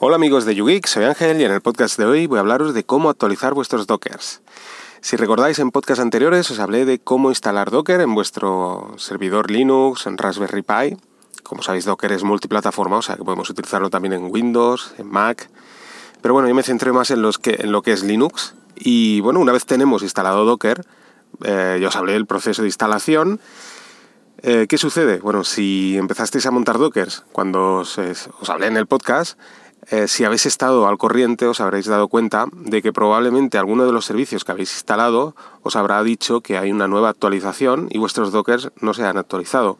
Hola amigos de YouGeek, soy Ángel y en el podcast de hoy voy a hablaros de cómo actualizar vuestros Dockers. Si recordáis en podcasts anteriores os hablé de cómo instalar Docker en vuestro servidor Linux, en Raspberry Pi. Como sabéis Docker es multiplataforma, o sea que podemos utilizarlo también en Windows, en Mac. Pero bueno, yo me centré más en, los que, en lo que es Linux. Y bueno, una vez tenemos instalado Docker, eh, yo os hablé del proceso de instalación eh, ¿Qué sucede? Bueno, si empezasteis a montar Dockers cuando os, hablé en el podcast, eh, si habéis estado al corriente os habréis dado cuenta de que probablemente alguno de los servicios que habéis instalado os habrá dicho que hay una nueva actualización y vuestros Dockers no se han actualizado.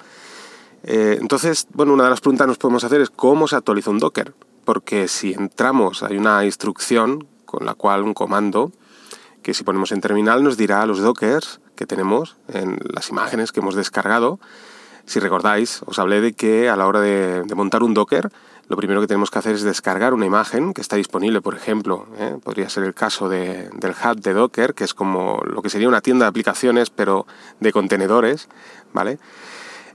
Eh, entonces, bueno, una de las preguntas que nos podemos hacer es cómo se actualiza un Docker. Porque si entramos, hay una instrucción con la cual un comando que si ponemos en terminal nos dirá los dockers que tenemos en las imágenes que hemos descargado. Si recordáis, os hablé de que a la hora de, montar un docker, lo primero que tenemos que hacer es descargar una imagen que está disponible, por ejemplo, ¿eh? podría ser el caso del hub de Docker, que es como lo que sería una tienda de aplicaciones, pero de contenedores, ¿vale?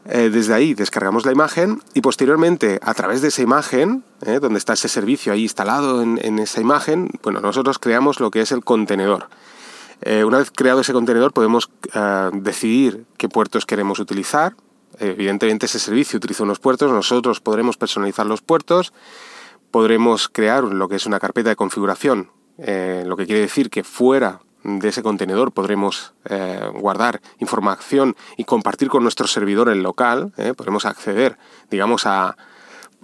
Eh, desde ahí descargamos la imagen y posteriormente a través de esa imagen, eh, donde está ese servicio ahí instalado en, esa imagen, bueno, nosotros creamos lo que es el contenedor. Una vez creado ese contenedor podemos decidir qué puertos queremos utilizar. Evidentemente ese servicio utiliza unos puertos, nosotros podremos personalizar los puertos, podremos crear lo que es una carpeta de configuración, lo que quiere decir que fuera de ese contenedor podremos eh, guardar información y compartir con nuestro servidor en local. Eh, podremos acceder, digamos, a,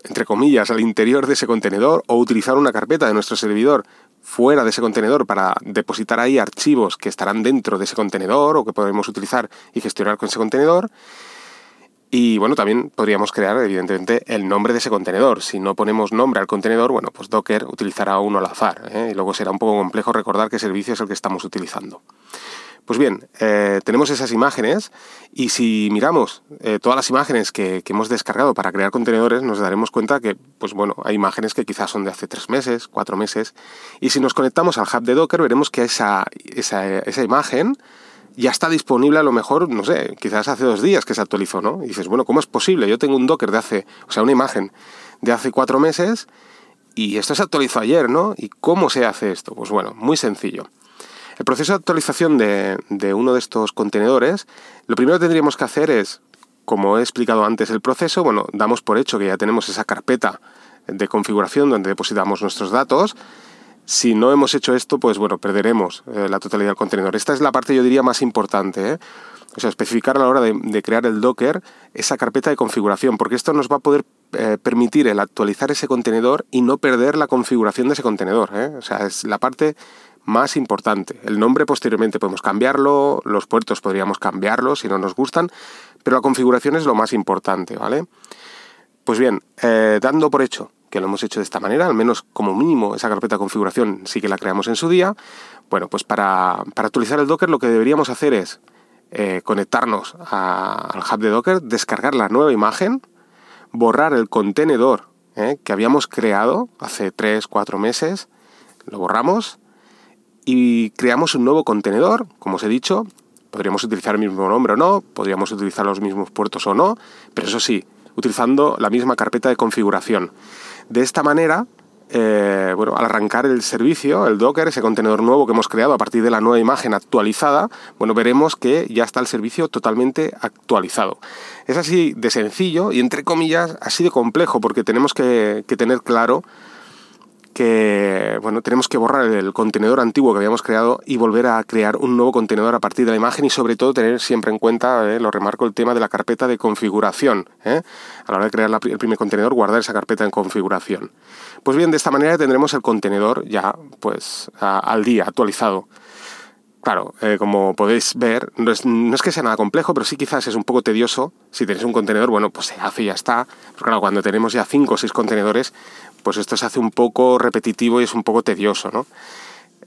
entre comillas, al interior de ese contenedor o utilizar una carpeta de nuestro servidor fuera de ese contenedor para depositar ahí archivos que estarán dentro de ese contenedor o que podremos utilizar y gestionar con ese contenedor. Y bueno, también podríamos crear, evidentemente, el nombre de ese contenedor. Si no ponemos nombre al contenedor, bueno, pues Docker utilizará uno al azar. ¿eh? Y luego será un poco complejo recordar qué servicio es el que estamos utilizando. Pues bien, eh, tenemos esas imágenes y si miramos eh, todas las imágenes que, hemos descargado para crear contenedores, nos daremos cuenta que, pues bueno, hay imágenes que quizás son de hace tres meses, cuatro meses. Y si nos conectamos al hub de Docker, veremos que esa, esa, esa imagen ya está disponible a lo mejor, no sé, quizás hace dos días que se actualizó, ¿no? Y dices, bueno, ¿cómo es posible? Yo tengo un Docker de hace, o sea, una imagen de hace cuatro meses y esto se actualizó ayer, ¿no? ¿Y cómo se hace esto? Pues bueno, muy sencillo. El proceso de actualización de, de uno de estos contenedores, lo primero que tendríamos que hacer es, como he explicado antes el proceso, bueno, damos por hecho que ya tenemos esa carpeta de configuración donde depositamos nuestros datos, si no hemos hecho esto, pues bueno, perderemos eh, la totalidad del contenedor. Esta es la parte, yo diría, más importante. ¿eh? O sea, especificar a la hora de, crear el Docker esa carpeta de configuración, porque esto nos va a poder eh, permitir el actualizar ese contenedor y no perder la configuración de ese contenedor. O sea, es la parte más importante. El nombre posteriormente podemos cambiarlo, los puertos podríamos cambiarlos si no nos gustan, pero la configuración es lo más importante, ¿vale? Pues bien, dando por hecho que lo hemos hecho de esta manera, al menos como mínimo esa carpeta de configuración sí que la creamos en su día. Bueno, pues para, actualizar el Docker lo que deberíamos hacer es eh, conectarnos al hub de Docker, descargar la nueva imagen, borrar el contenedor eh, que habíamos creado hace 3, 4 meses, lo borramos y creamos un nuevo contenedor, como os he dicho, podríamos utilizar el mismo nombre o no, podríamos utilizar los mismos puertos o no, pero eso sí, utilizando la misma carpeta de configuración. De esta manera, eh, bueno, al arrancar el servicio, el Docker, ese contenedor nuevo que hemos creado a partir de la nueva imagen actualizada, bueno, veremos que ya está el servicio totalmente actualizado. Es así de sencillo y entre comillas así de complejo porque tenemos que, que tener claro que bueno, tenemos que borrar el contenedor antiguo que habíamos creado y volver a crear un nuevo contenedor a partir de la imagen y sobre todo tener siempre en cuenta, eh, lo remarco, el tema de la carpeta de configuración. Eh. A la hora de crear el primer contenedor, guardar esa carpeta en configuración. Pues bien, de esta manera tendremos el contenedor ya pues al día, actualizado. Claro, eh, como podéis ver, no es, no es, que sea nada complejo, pero sí quizás es un poco tedioso. Si tenéis un contenedor, bueno, pues se hace y ya está. Claro, cuando tenemos ya cinco o seis contenedores, pues esto se hace un poco repetitivo y es un poco tedioso, ¿no?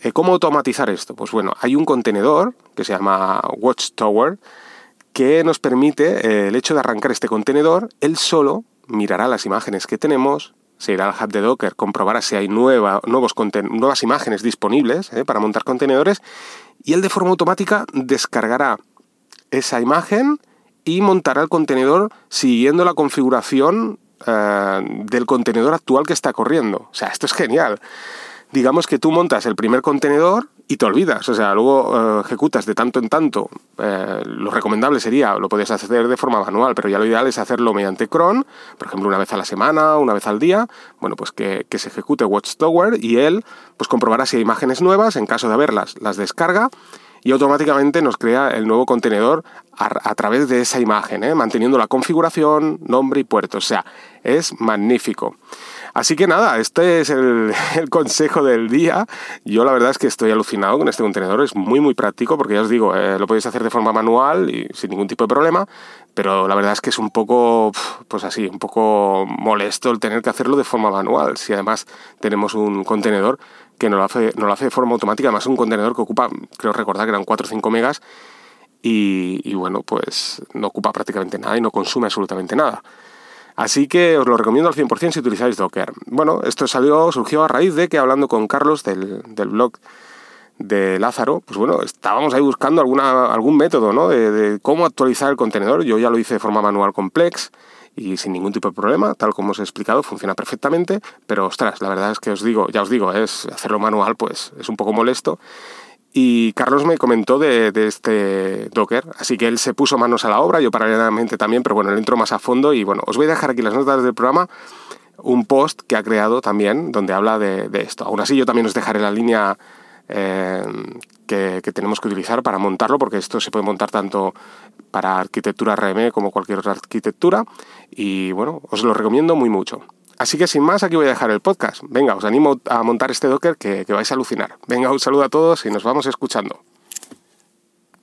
Eh, ¿Cómo automatizar esto? Pues bueno, hay un contenedor que se llama Watchtower que nos permite eh, el hecho de arrancar este contenedor, él solo mirará las imágenes que tenemos, se irá al hub de Docker, comprobará si hay nuevos nuevas imágenes disponibles eh, para montar contenedores y él de forma automática descargará esa imagen y montará el contenedor siguiendo la configuración eh, del contenedor actual que está corriendo. O sea, esto es genial. Digamos que tú montas el primer contenedor y te olvidas, o sea, luego eh, ejecutas de tanto en tanto. Eh, lo recomendable sería, lo podías hacer de forma manual, pero ya lo ideal es hacerlo mediante cron, por ejemplo, una vez a la semana, una vez al día, bueno, pues que, se ejecute Watchtower y él pues comprobará si hay imágenes nuevas, en caso de haberlas, las descarga y automáticamente nos crea el nuevo contenedor a, través de esa imagen, ¿eh? manteniendo la configuración, nombre y puerto. O sea, es magnífico. Así que nada, este es el, consejo del día. Yo la verdad es que estoy alucinado con este contenedor, es muy muy práctico porque ya os digo, eh, lo podéis hacer de forma manual y sin ningún tipo de problema, pero la verdad es que es un poco, pues así, un poco molesto el tener que hacerlo de forma manual. Si además tenemos un contenedor que no lo hace, no lo hace de forma automática, además un contenedor que ocupa, creo recordar que eran 4 o 5 megas y, bueno, pues no ocupa prácticamente nada y no consume absolutamente nada. Así que os lo recomiendo al 100% si utilizáis Docker. Bueno, esto salió, surgió a raíz de que hablando con Carlos del, blog de Lázaro, pues bueno, estábamos ahí buscando alguna, algún método ¿no? de, cómo actualizar el contenedor. Yo ya lo hice de forma manual con Plex y sin ningún tipo de problema, tal como os he explicado, funciona perfectamente, pero ostras, la verdad es que os digo, ya os digo, es hacerlo manual pues es un poco molesto y Carlos me comentó de, este Docker, así que él se puso manos a la obra, yo paralelamente también, pero bueno, él entró más a fondo y bueno, os voy a dejar aquí las notas del programa un post que ha creado también donde habla de, esto. Aún así yo también os dejaré la línea eh, que, tenemos que utilizar para montarlo, porque esto se puede montar tanto para arquitectura RM como cualquier otra arquitectura y bueno, os lo recomiendo muy mucho. Así que sin más, aquí voy a dejar el podcast. Venga, os animo a montar este Docker que, que vais a alucinar. Venga, un saludo a todos y nos vamos escuchando.